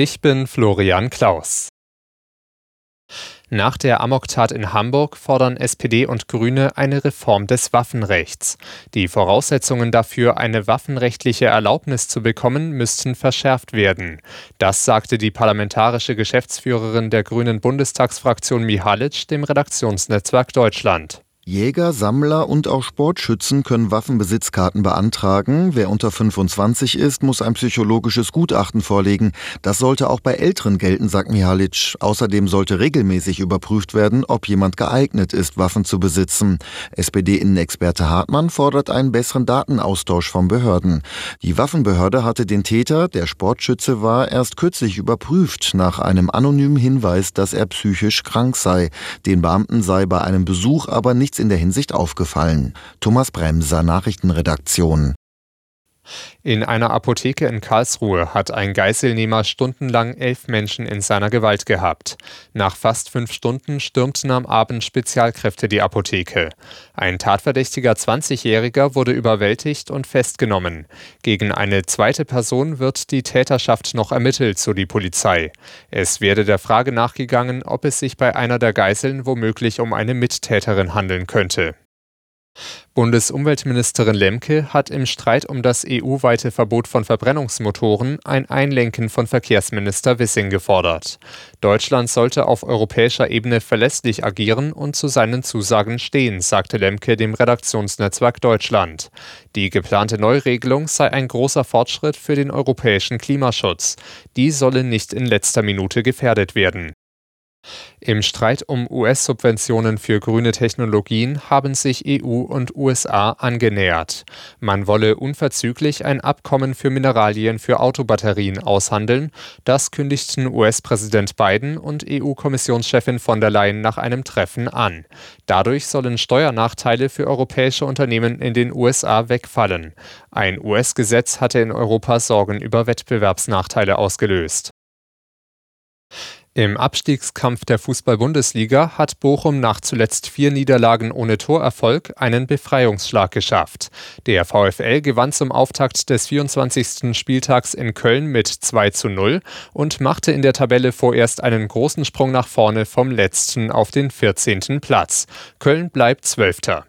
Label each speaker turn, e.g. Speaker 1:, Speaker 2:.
Speaker 1: Ich bin Florian Klaus. Nach der Amoktat in Hamburg fordern SPD und Grüne eine Reform des Waffenrechts. Die Voraussetzungen dafür, eine waffenrechtliche Erlaubnis zu bekommen, müssten verschärft werden. Das sagte die parlamentarische Geschäftsführerin der Grünen Bundestagsfraktion Mihalic dem Redaktionsnetzwerk Deutschland.
Speaker 2: Jäger, Sammler und auch Sportschützen können Waffenbesitzkarten beantragen. Wer unter 25 ist, muss ein psychologisches Gutachten vorlegen. Das sollte auch bei Älteren gelten, sagt Mihalic. Außerdem sollte regelmäßig überprüft werden, ob jemand geeignet ist, Waffen zu besitzen. SPD-Innenexperte Hartmann fordert einen besseren Datenaustausch von Behörden. Die Waffenbehörde hatte den Täter, der Sportschütze war, erst kürzlich überprüft nach einem anonymen Hinweis, dass er psychisch krank sei. Den Beamten sei bei einem Besuch aber nichts in der Hinsicht aufgefallen. Thomas Bremser, Nachrichtenredaktion.
Speaker 1: In einer Apotheke in Karlsruhe hat ein Geiselnehmer stundenlang elf Menschen in seiner Gewalt gehabt. Nach fast fünf Stunden stürmten am Abend Spezialkräfte die Apotheke. Ein tatverdächtiger 20-Jähriger wurde überwältigt und festgenommen. Gegen eine zweite Person wird die Täterschaft noch ermittelt, so die Polizei. Es werde der Frage nachgegangen, ob es sich bei einer der Geiseln womöglich um eine Mittäterin handeln könnte. Bundesumweltministerin Lemke hat im Streit um das EU-weite Verbot von Verbrennungsmotoren ein Einlenken von Verkehrsminister Wissing gefordert. Deutschland sollte auf europäischer Ebene verlässlich agieren und zu seinen Zusagen stehen, sagte Lemke dem Redaktionsnetzwerk Deutschland. Die geplante Neuregelung sei ein großer Fortschritt für den europäischen Klimaschutz. Die solle nicht in letzter Minute gefährdet werden. Im Streit um US-Subventionen für grüne Technologien haben sich EU und USA angenähert. Man wolle unverzüglich ein Abkommen für Mineralien für Autobatterien aushandeln. Das kündigten US-Präsident Biden und EU-Kommissionschefin von der Leyen nach einem Treffen an. Dadurch sollen Steuernachteile für europäische Unternehmen in den USA wegfallen. Ein US-Gesetz hatte in Europa Sorgen über Wettbewerbsnachteile ausgelöst. Im Abstiegskampf der Fußball-Bundesliga hat Bochum nach zuletzt vier Niederlagen ohne Torerfolg einen Befreiungsschlag geschafft. Der VfL gewann zum Auftakt des 24. Spieltags in Köln mit 2 zu 0 und machte in der Tabelle vorerst einen großen Sprung nach vorne vom letzten auf den 14. Platz. Köln bleibt Zwölfter.